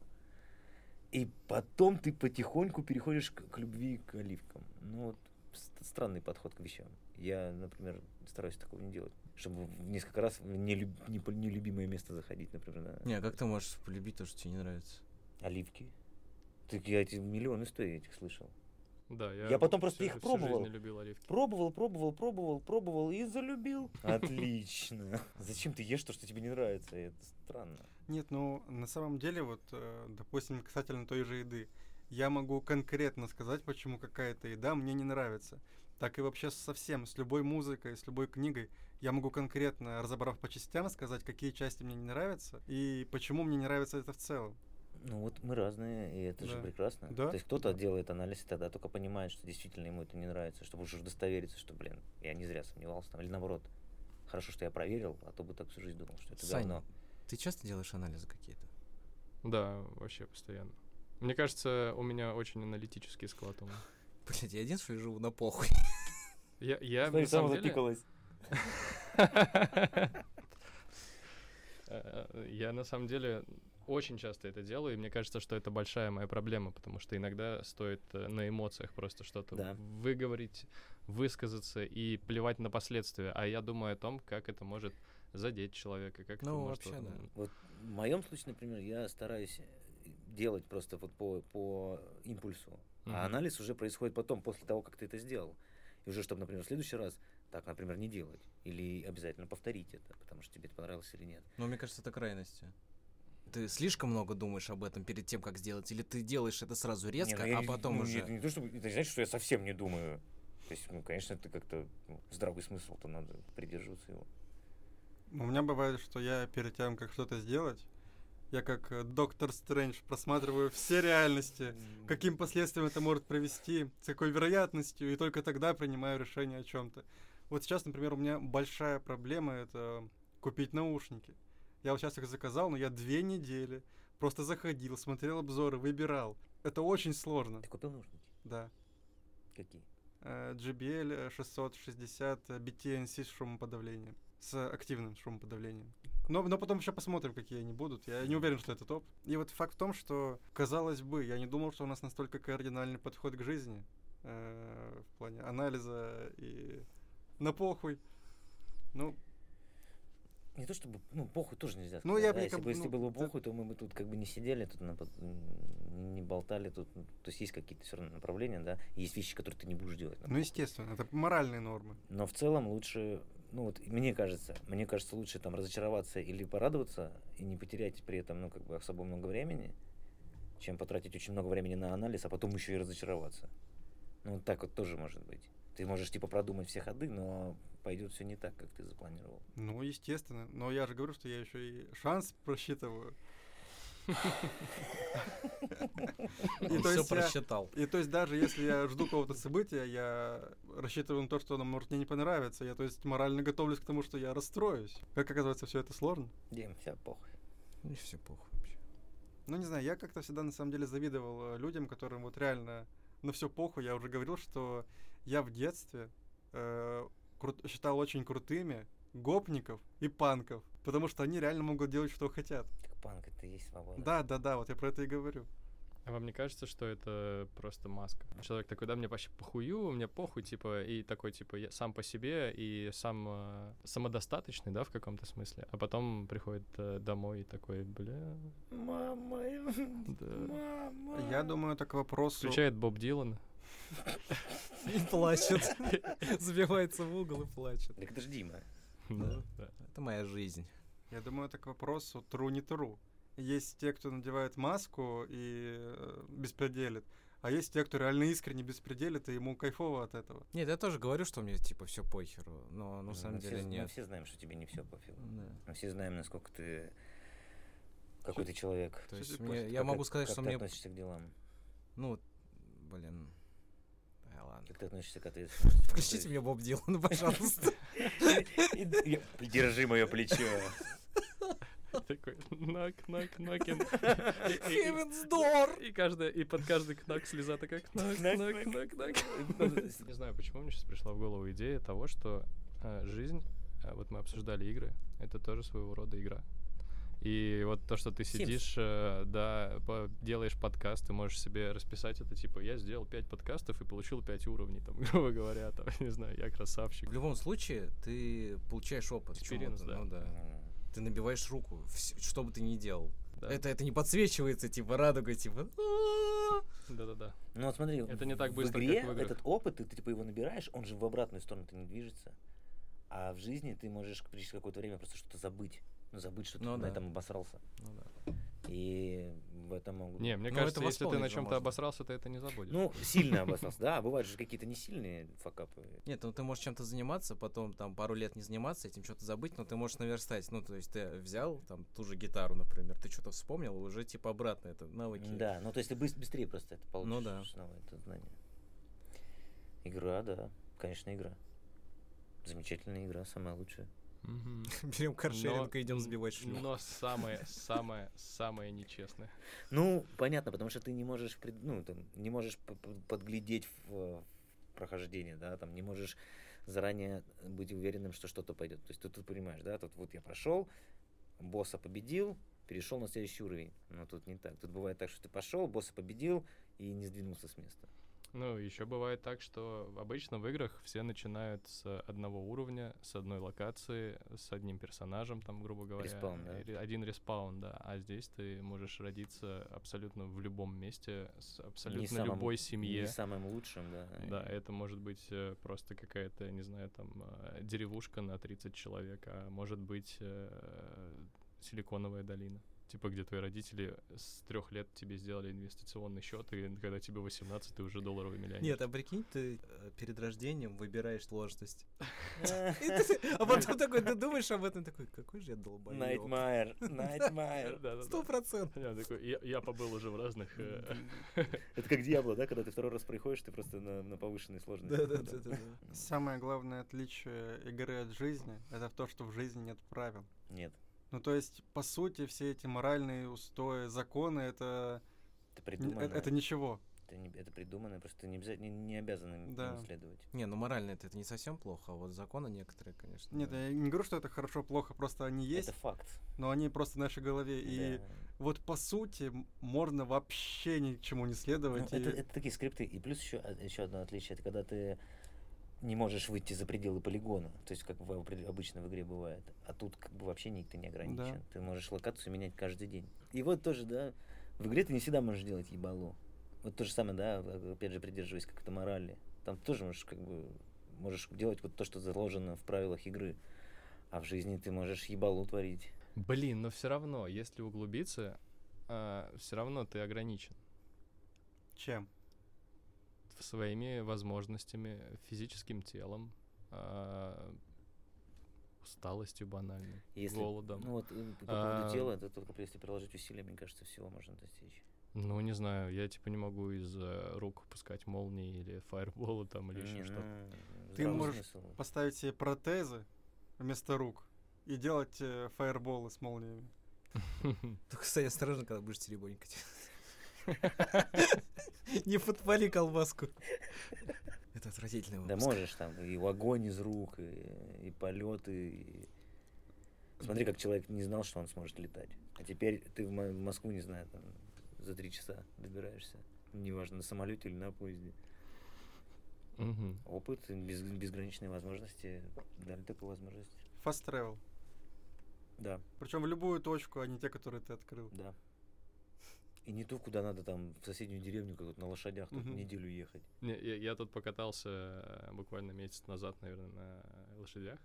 И потом ты потихоньку переходишь к, к любви к оливкам. Ну вот странный подход к вещам. Я, например, стараюсь такого не делать. Чтобы в несколько раз в нелюб- нелюбимое место заходить, например, на Не, а как ты можешь полюбить то, что тебе не нравится? оливки. Так я эти миллион историй этих слышал. Да, я, Я потом просто всю- их всю пробовал. жизнь не любил оливки. Пробовал, пробовал, пробовал, пробовал и залюбил. Отлично. Зачем ты ешь то, что тебе не нравится? Это странно. Нет, ну на самом деле, вот, э, допустим, касательно той же еды, я могу конкретно сказать, почему какая-то еда мне не нравится. Так и вообще совсем, с любой музыкой, с любой книгой, я могу конкретно, разобрав по частям, сказать, какие части мне не нравятся и почему мне не нравится это в целом. Ну вот мы разные, и это же Да. прекрасно. Да. То есть кто-то делает анализ и тогда только понимает, что действительно ему это не нравится, чтобы уже удостовериться, что, блин, я не зря сомневался там. Или наоборот, хорошо, что я проверил, а то бы так всю жизнь думал, что это Сань, говно. ты часто делаешь анализы какие-то? Да, вообще постоянно. Мне кажется, у меня очень аналитический склад ума. Блять, я один что ли живу на похуй. Я, я Смотри, на самом сама деле... запикалась. Э, Я на самом деле очень часто это делаю, и мне кажется, что это большая моя проблема, потому что иногда стоит э, на эмоциях просто что-то Да. выговорить, высказаться и плевать на последствия. А я думаю о том, как это может задеть человека, как это Ну, может... вообще, да. Вот в моем случае, например, я стараюсь делать просто вот по, по импульсу. Мгм. А анализ уже происходит потом, после того, как ты это сделал. И уже, чтобы, например, в следующий раз так, например, не делать. Или обязательно повторить это, потому что тебе это понравилось или нет. Но мне кажется, это крайности. Ты слишком много думаешь об этом перед тем, как сделать, или ты делаешь это сразу Не, резко, ну я а не- потом ну, уже. Это не то, что это не значит, что я совсем не думаю. То есть, ну, конечно, это как-то ну, здравый смысл-то надо придерживаться его. У меня бывает, что я перед тем, как что-то сделать, я как э, доктор Стрэндж просматриваю все реальности, каким последствиям это может привести, с какой вероятностью, и только тогда принимаю решение о чем-то. Вот сейчас, например, у меня большая проблема это купить наушники. Я вот сейчас их заказал, но я две недели просто заходил, смотрел обзоры, выбирал. Это очень сложно, Ты купил наушники? да. Какие? JBL 660 э, BTNC с шумоподавлением. С активным шумоподавлением. Но, но потом еще посмотрим, какие они будут. Я не уверен, что это топ. И вот факт в том, что, казалось бы, я не думал, что у нас настолько кардинальный подход к жизни э, в плане анализа и на похуй. Ну, Не то чтобы, ну, похуй тоже нельзя сказать. Ну, я да, если, как бы, бы, если ну, было похуй, то мы бы тут как бы не сидели, тут на не болтали, тут, ну, то есть есть какие-то все равно направления, да, есть вещи, которые ты не будешь делать. ну, естественно, это моральные нормы. Но в целом лучше, ну вот мне кажется, мне кажется лучше там разочароваться или порадоваться и не потерять при этом, ну как бы особо много времени, чем потратить очень много времени на анализ, а потом еще и разочароваться. Ну вот так вот тоже может быть. Ты можешь типа продумать все ходы, но пойдет все не так, как ты запланировал. Ну, естественно. Но я же говорю, что я еще и шанс просчитываю. И то все есть просчитал. И то есть даже если я жду какого-то события, я рассчитываю на то, что оно может мне не понравиться. Я то есть морально готовлюсь к тому, что я расстроюсь. Как оказывается, все это сложно. Дим, вся похуй. Ну, все похуй вообще. Ну, не знаю, я как-то всегда на самом деле завидовал э, людям, которым вот реально на все похуй. Я уже говорил, что я в детстве э, кру- считал очень крутыми гопников и панков, потому что они реально могут делать, что хотят. Так панк это и есть свобода. Да, да, да, вот я про это и говорю. А вам не кажется, что это просто маска? Человек такой, да, мне вообще похую, мне похуй, типа, и такой, типа, я сам по себе и сам э, самодостаточный, да, в каком-то смысле. А потом приходит э, домой и такой, бля, Мама, да. мама. Я думаю, это к вопросу... Включает Боб Дилан. И плачет. Забивается в угол и плачет. Так это ж Дима. Да. Это моя жизнь. Я думаю, это к вопросу true не true. Есть те, кто надевает маску и э, беспределит, а есть те, кто реально искренне беспределит, и ему кайфово от этого. Нет, я тоже говорю, что мне типа все похеру, но на Ну, самом мы деле все, Мы нет. все знаем, что тебе не все пофигу. Да. Мы все знаем, насколько ты... Какой ты человек. То есть мне- я Как могу сказать, как что ты мне, относишься к делам? ну, блин, ладно. Как ты относишься к ответственности? Включите мне Боб Дилан, пожалуйста. Держи мое плечо. Такой, нак, нак, накин. Door! И каждая, и под каждый кнак слеза такая кнак, Кнак, кнак, кнак. кнак, кнак. Не знаю, почему мне сейчас пришла в голову идея того, что э, жизнь, э, вот мы обсуждали игры, это тоже своего рода игра. И вот то, что ты Sims. сидишь, э, да, по- делаешь подкаст, ты можешь себе расписать это, типа, я сделал 5 подкастов и получил 5 уровней, там, грубо говоря, там, не знаю, я красавчик. В любом случае, ты получаешь опыт. в Experience, чём-то, да. Ну да. Ты набиваешь руку, что бы ты ни делал. Да. Это, это не подсвечивается, типа, радугой, типа. Да-да-да. Ну вот смотри, Это не так в быстро, игре как в играх. этот опыт, ты, ты типа его набираешь, он же в обратную сторону-то не движется. А в жизни ты можешь через какое-то время просто что-то забыть. Забыть, что ты Ну на да. этом обосрался. Ну да. И в этом могут... Не, мне Ну, кажется, это если ты на чем-то обосрался, ты это не забудешь. Ну, сильно обосрался, да, бывают же какие-то не сильные факапы. Нет, ну ты можешь чем-то заниматься, потом там пару лет не заниматься этим, что-то забыть, но ты можешь наверстать. Ну, то есть ты взял там ту же гитару, например, ты что-то вспомнил, и уже типа обратно это навыки. Да, ну то есть ты быс- быстрее просто это получишь. Ну да. снова это знание. Игра, да, конечно, игра. Замечательная игра, самая лучшая. Мгм. Берем каршеринг Но- и идем сбивать шлюх. Но самое, самое, самое нечестное. Ну, понятно, потому что ты не можешь, пред- ну, там, не можешь подглядеть в, в прохождение, да, там не можешь заранее быть уверенным, что что-то пойдет. То есть ты тут понимаешь, да, тут вот я прошел, босса победил, перешел на следующий уровень. Но тут не так. Тут бывает так, что ты пошел, босса победил и не сдвинулся с места. Ну, еще бывает так, что обычно в играх все начинают с одного уровня, с одной локации, с одним персонажем, там, грубо говоря. Респаун, да? Один респаун, да. А здесь ты можешь родиться абсолютно в любом месте, с абсолютно самым- любой семье. Не самым лучшим, да. Да, это может быть э, просто какая-то, не знаю, там, э, деревушка на 30 человек, а может быть э, силиконовая долина. Типа, где твои родители с трех лет тебе сделали инвестиционный счет, и когда тебе 18, ты уже долларовый миллионер. Нет, а прикинь, ты э, перед рождением выбираешь сложность. А потом такой, ты думаешь об этом, такой, какой же я долбоёб. Nightmare, Nightmare. Да-да-да. Сто процентов. Я такой, я, побыл уже в разных... э, Это как Диабло, да, когда ты второй раз проходишь, ты просто на, на повышенной сложности. Да-да-да. Самое главное отличие игры от жизни — это в то, что в жизни нет правил. Нет, Ну, то есть, по сути, все эти моральные устои, законы — это, это придумано. э- это ничего. Это, не, это придумано, просто ты не, не, не обязан им Да. им следовать. Не, ну морально это, это не совсем плохо, а вот законы некоторые, конечно. Нет, да. я не говорю, что это хорошо, плохо, просто они есть, Это факт. но они просто в нашей голове. И Да. вот по сути можно вообще ни к чему не Ну, следовать. это, и- это такие скрипты. И плюс еще, еще одно отличие, это когда ты не можешь выйти за пределы полигона, то есть как в, обычно в игре бывает. А тут как бы вообще никто не ограничен. Да. Ты можешь локацию менять каждый день. И вот тоже, да, в игре ты не всегда можешь делать ебалу. Вот то же самое, да, опять же, придерживаясь как-то морали. Там тоже можешь как бы можешь делать вот то, что заложено в правилах игры. А в жизни ты можешь ебалу творить. Блин, но все равно, если углубиться, все равно ты ограничен Чем? Своими возможностями, физическим телом, а, усталостью банальной, Если, голодом. Ну вот э, по поводу А, тела, это только если приложить усилия, мне кажется, всего можно достичь. Ну, не знаю, я типа не могу из э, рук пускать молнии или фаерболы там или еще Не, что-то. ну, Ты можешь смысл. Поставить себе протезы вместо рук и делать э, фаерболы с молниями. Только, кстати, осторожно, когда будешь теребонькать. Не подпали колбаску. Это отвратительный Да выпуск. можешь там и огонь из рук, и, и полеты. И... Смотри, как человек не знал, что он сможет летать. А теперь ты в, Мо- в Москву, не знаю, там за три часа добираешься. Неважно, на самолете или на поезде. Мгм. Опыт, без, безграничные возможности дали такую возможность. Fast travel. Да, Причем в любую точку, а не те, которые ты открыл. да. И не то, куда надо там в соседнюю деревню, как на лошадях, тут Мгм. неделю ехать. Не, я, я тут покатался э, буквально месяц назад, наверное, на лошадях.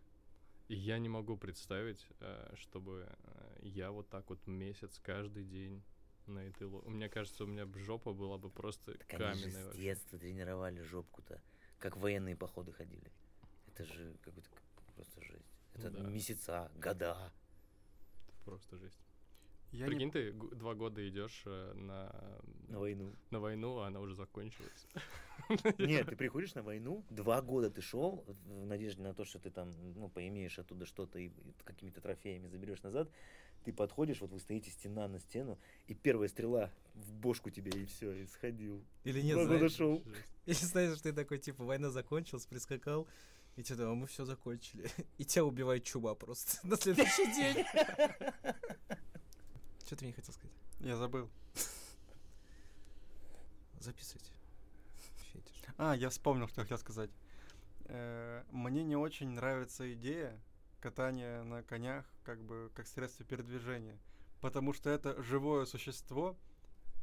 И я не могу представить, э, чтобы э, я вот так вот месяц каждый день на этой ло... Мне кажется, у меня жопа была бы просто Так они же каменная. с детства тренировали жопку-то, как военные походы ходили. Это же какой-то просто жесть. Ну Это да. месяца, года. Просто жесть. Я не Прикинь, ты г- два года идешь э, на, На войну. на войну, а она уже закончилась. Нет, ты приходишь на войну, два года ты шел в надежде на то, что ты там, ну, поимеешь оттуда что-то и, какими-то трофеями заберешь назад. Ты подходишь, вот вы стоите стена на стену, и первая стрела в бошку тебе, и все, и сходил. Или нет, Два года знаешь, шел. Или знаешь, ты такой, типа, война закончилась, прискакал, и что-то, а мы все закончили. И тебя убивает чума просто на следующий день. Что ты мне хотел сказать? Я забыл. Записывайте. Фетиш. А, я вспомнил, что я хотел сказать. Э, Мне не очень нравится идея катания на конях как бы как средство передвижения. Потому что это живое существо,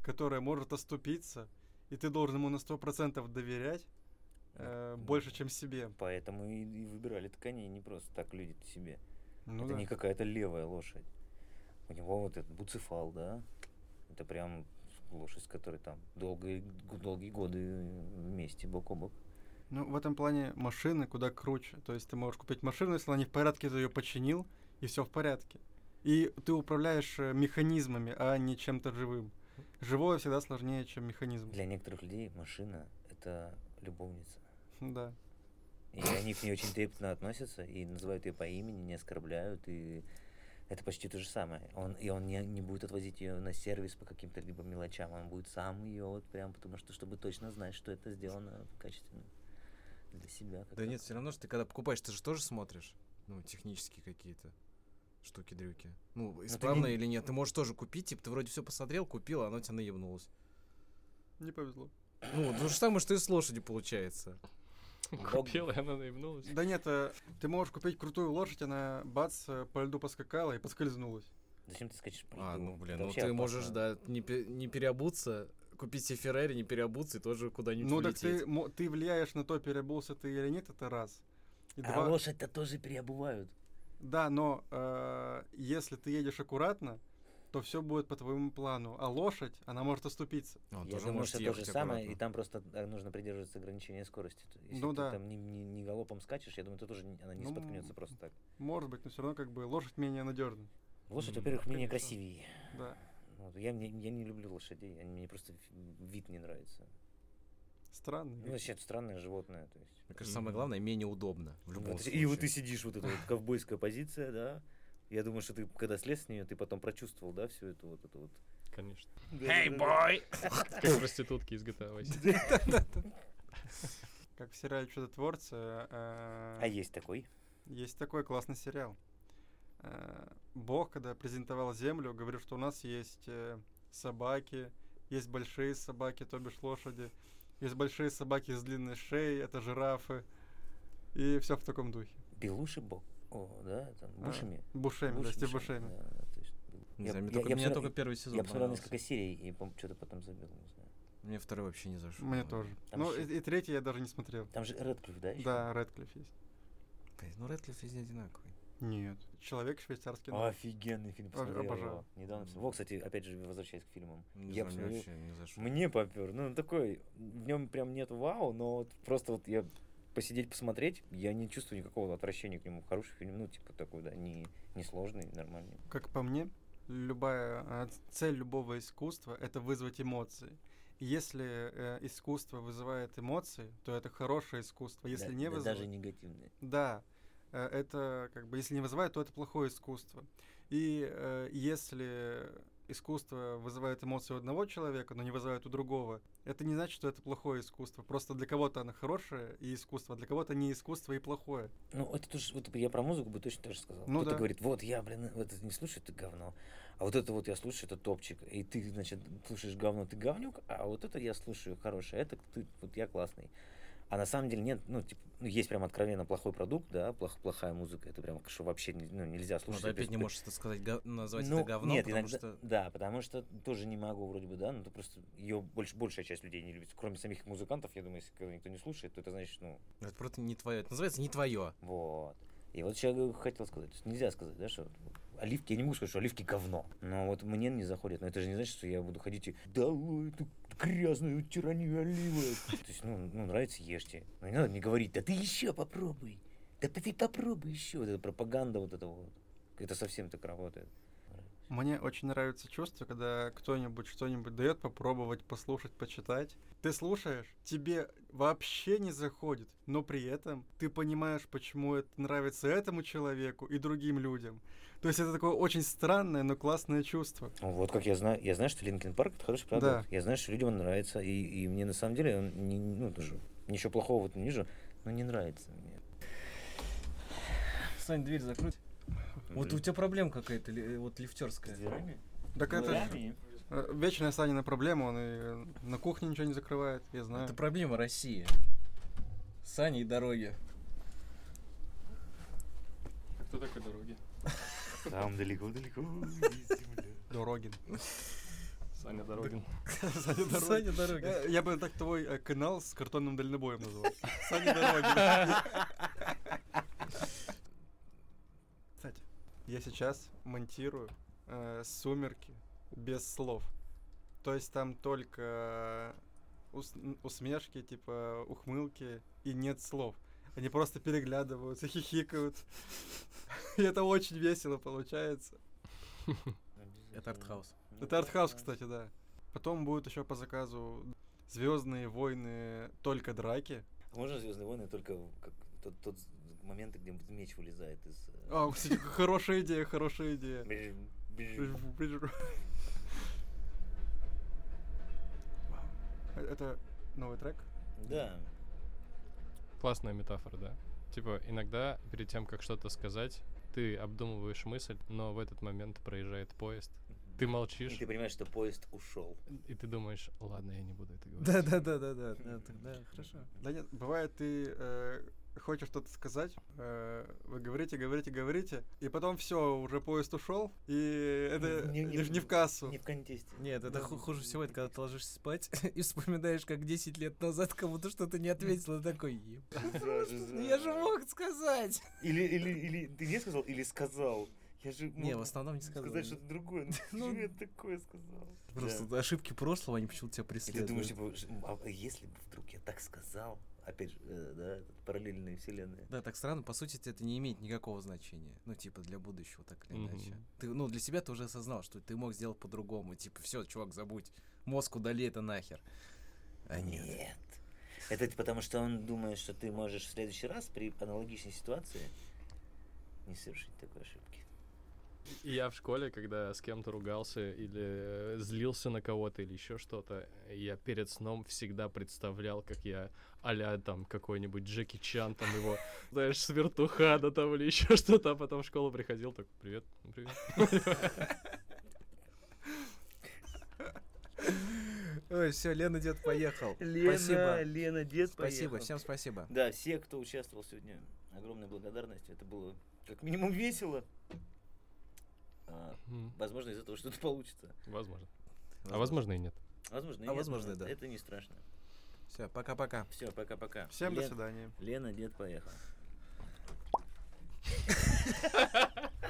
которое может оступиться, и ты должен ему на 100% доверять э, Ну, больше, чем себе. Поэтому и, и выбирали коней не просто так люди себе. Ну это да. не какая-то левая лошадь. У него вот этот буцефал, да? это прям лошадь, с которой там долгие, долгие годы вместе, бок о бок. Ну, в этом плане машины куда круче. То есть ты можешь купить машину, если она не в порядке, ты ее починил, и все в порядке. И ты управляешь э, механизмами, а не чем-то живым. Живое всегда сложнее, чем механизм. Для некоторых людей машина — это любовница. Да. И они к ней очень трепетно относятся и называют ее по имени, не оскорбляют, и это почти то же самое. Он, и он не, не будет отвозить ее на сервис по каким-то либо мелочам, он будет сам ее вот прям, потому что, чтобы точно знать, что это сделано качественно для себя. Да нет, все равно, что ты когда покупаешь, ты же тоже смотришь, ну, технические какие-то штуки-дрюки. Ну, исправно не- или нет. Ты можешь тоже купить, типа, ты вроде все посмотрел, купил, а оно тебя наебнулось. Не повезло. Ну, то же самое, что и с лошадью получается. Купил, и она наебнулась. Да нет, э, ты можешь купить крутую лошадь, она бац, э, по льду поскакала и поскользнулась. Зачем ты скачешь по А, льду? ну, блин, ну ты опасно. можешь, да, не, не переобуться, купить себе Феррари, не переобуться и тоже куда-нибудь Ну так улететь. ты, мо- ты влияешь на то, переобулся ты или нет, это раз. И А два- лошадь-то тоже переобувают. Да, но э, если ты едешь аккуратно, то все будет по твоему плану. А лошадь, она может оступиться. Он Я тоже думаю, может что то же самое, и аккуратно. там просто э, нужно придерживаться ограничения скорости. То- Если Ну ты да. там не, не- не галопом скачешь, я думаю, ты тоже она не Ну, споткнется просто так. Может быть, но все равно как бы лошадь менее надежна. Лошадь, М, во-первых, менее конечно. красивее. Да. Вот, я, не, я не люблю лошадей, они, мне просто вид не нравится. Странно. Ну, вообще, это странное животное. То есть. Мне кажется, самое главное, менее удобно в любом Вот, случае. и вот ты сидишь, вот эта вот ковбойская позиция, да. Я думаю, что ты, когда слез с нее, ты потом прочувствовал, да, всю эту вот эту вот. Конечно. Эй, бой! Как проститутки из GTA Vice. Как в сериале Чудотворцы. э, А есть такой. Есть такой классный сериал. Э, Бог, когда презентовал Землю, говорил, что у нас есть э, собаки, есть большие собаки, то бишь лошади, есть большие собаки с длинной шеей, это жирафы, и все в таком духе. Белуши бог. О, да, там, А, Бушами. Бушеми, да, Буш- Стив Бушеми, Бушеми. да, да, точно. Не Я- знаю, мне я- только, я мне посмотрел- только первый сезон Я посмотрел понравился. несколько серий и что-то потом забил, не знаю. Мне второй вообще не зашел. Мне тоже. Там Ну, ещё- и, и третий я даже не смотрел. Там же Редклифф, да, ещё? Да, Редклифф есть. Блин, ну Рэдклифф везде одинаковый. Нет. Человек швейцарский нож. Офигенный фильм, посмотрел обожаю. его. Недавно. посмотрел. Во, кстати, опять же, возвращаясь к фильмам. Не я посмотрел, вообще не зашел. Мне попер. Ну, он такой, в нем прям нет вау, но вот просто вот я посидеть, посмотреть, я не чувствую никакого отвращения к нему. Хороший фильм, ну, типа такой, да, не, не сложный, нормальный. Как по мне, любая ц- цель любого искусства это вызвать эмоции. И Если э, искусство вызывает эмоции, то это хорошее искусство. Если Да- не да вызывает, Даже негативный. да, э, это как бы если не вызывает, то это плохое искусство. И э, если искусство вызывает эмоции у одного человека, но не вызывает у другого, это не значит, что это плохое искусство. Просто для кого-то оно хорошее и искусство, а для кого-то не искусство и плохое. Ну, это тоже, вот я про музыку бы точно тоже сказал. Ну Кто-то да. говорит, вот я, блин, вот это не слушаю, это говно. А вот это вот я слушаю, это топчик. И ты, значит, слушаешь говно, ты говнюк, а вот это я слушаю хорошее, это ты, вот я классный. А на самом деле нет, ну, типа, ну, есть прям откровенно плохой продукт, да, плох- плохая музыка, это прям что вообще ну, нельзя Ну, слушать. ты То опять не ты- можешь это сказать, га- назвать ну, это говном, нет, потому иногда, что... да, потому что тоже не могу вроде бы, да, ну то просто ее больше, большая часть людей не любит, кроме самих музыкантов, я думаю, если когда никто не слушает, то это значит, ну, Это просто не твое. Это называется не твое. вот. И вот я хотел сказать, то есть нельзя сказать, да, что оливки, я не могу сказать, что оливки говно, но вот мне не заходит, но это же не значит, что я буду ходить и долой эту грязную тиранию оливок. То есть, ну, ну, нравится, ешьте. Но не надо мне говорить, да ты еще попробуй, да ты попробуй еще, вот эта пропаганда вот этого вот, это совсем так работает. Мне очень нравится чувство, когда кто-нибудь что-нибудь дает попробовать, послушать, почитать. Ты слушаешь, тебе вообще не заходит, но при этом ты понимаешь, почему это нравится этому человеку и другим людям. То есть это такое очень странное, но классное чувство. Вот как я знаю, я знаю, что Линкен Парк это хороший продукт. Я знаю, что людям он нравится, и, и мне на самом деле он не, ну тоже ничего плохого в этом не вижу, но не нравится мне. Сань, дверь закрыть. Вот у тебя проблема какая-то, ли- вот лифтерская. Так это ж, э, вечная Санина проблема, он и э, на кухне ничего не закрывает, я знаю. Это проблема России. Сани и дороги. Кто такой дороги? Там далеко-далеко. Дорогин. Саня Дорогин. Саня Дорогин. Саня дороги. Э, Я бы так твой э, канал с картонным дальнобоем назвал. Саня Дорогин. Я сейчас монтирую э, «Сумерки» без слов. То есть там только ус- н- усмешки, типа ухмылки, и нет слов. Они просто переглядываются, хихикают. И это очень весело получается. Это артхаус. Это артхаус, кстати, да. Потом будет еще по заказу Звездные войны только драки. Можно Звездные войны только тот, тот момент, где меч вылезает из. э, А, кстати, хорошая идея, хорошая идея. Это новый трек? Да. Классная метафора, да? Типа, иногда перед тем, как что-то сказать, ты обдумываешь мысль, но в этот момент проезжает поезд. Ты И молчишь, ты понимаешь, что поезд ушел. и ты думаешь, ладно, я не буду это говорить. Да, да, да, да, да, да, да, хорошо. Да нет, бывает, ты э, хочешь что-то сказать, э, вы говорите, говорите, говорите, и потом все, уже поезд ушел, и это Не- не, не- в- кассу. Не в контексте. Нет, это Да. ху- хуже всего, это когда ты ложишься спать и вспоминаешь, как 10 лет назад кому-то что-то не ответил, и такой, «Еб, ну я же мог сказать. Или, или, или ты не сказал, или сказал. Я же Не, в основном не сказал. сказать что-то другое. Ну, я такое сказал? Просто Да. ошибки прошлого, они почему-то тебя И ты преследуют. думаешь, типа, а если бы вдруг я так сказал, опять же, э, да, параллельные вселенные. Да, так странно, по сути, это не имеет никакого значения. Ну, типа, для будущего, так или иначе. Ты, ну, для себя ты уже осознал, что ты мог сделать по-другому. Типа, все, чувак, забудь. Мозг удали это нахер. А нет. Нет. Это т- потому, что он думает, что ты можешь в следующий раз при аналогичной ситуации не совершить такой ошибки. И я в школе, когда с кем-то ругался или э, злился на кого-то или еще что-то, я перед сном всегда представлял, как я а там какой-нибудь Джеки Чан, там его, знаешь, с вертухана там или еще что-то, а потом в школу приходил, так, привет, привет. Ой, все, Лена дед поехал. Лена, спасибо. Лена, дед Спасибо, поехал. всем спасибо. Да, все, кто участвовал сегодня, огромная благодарность. Это было как минимум весело. А, возможно, из этого что-то получится. Возможно. А возможно и нет. Возможно, и А нет, возможно, но да. Это не страшно. Все, пока-пока. Все, пока-пока. Всем до Лен- свидания. Лена, дед, поехал.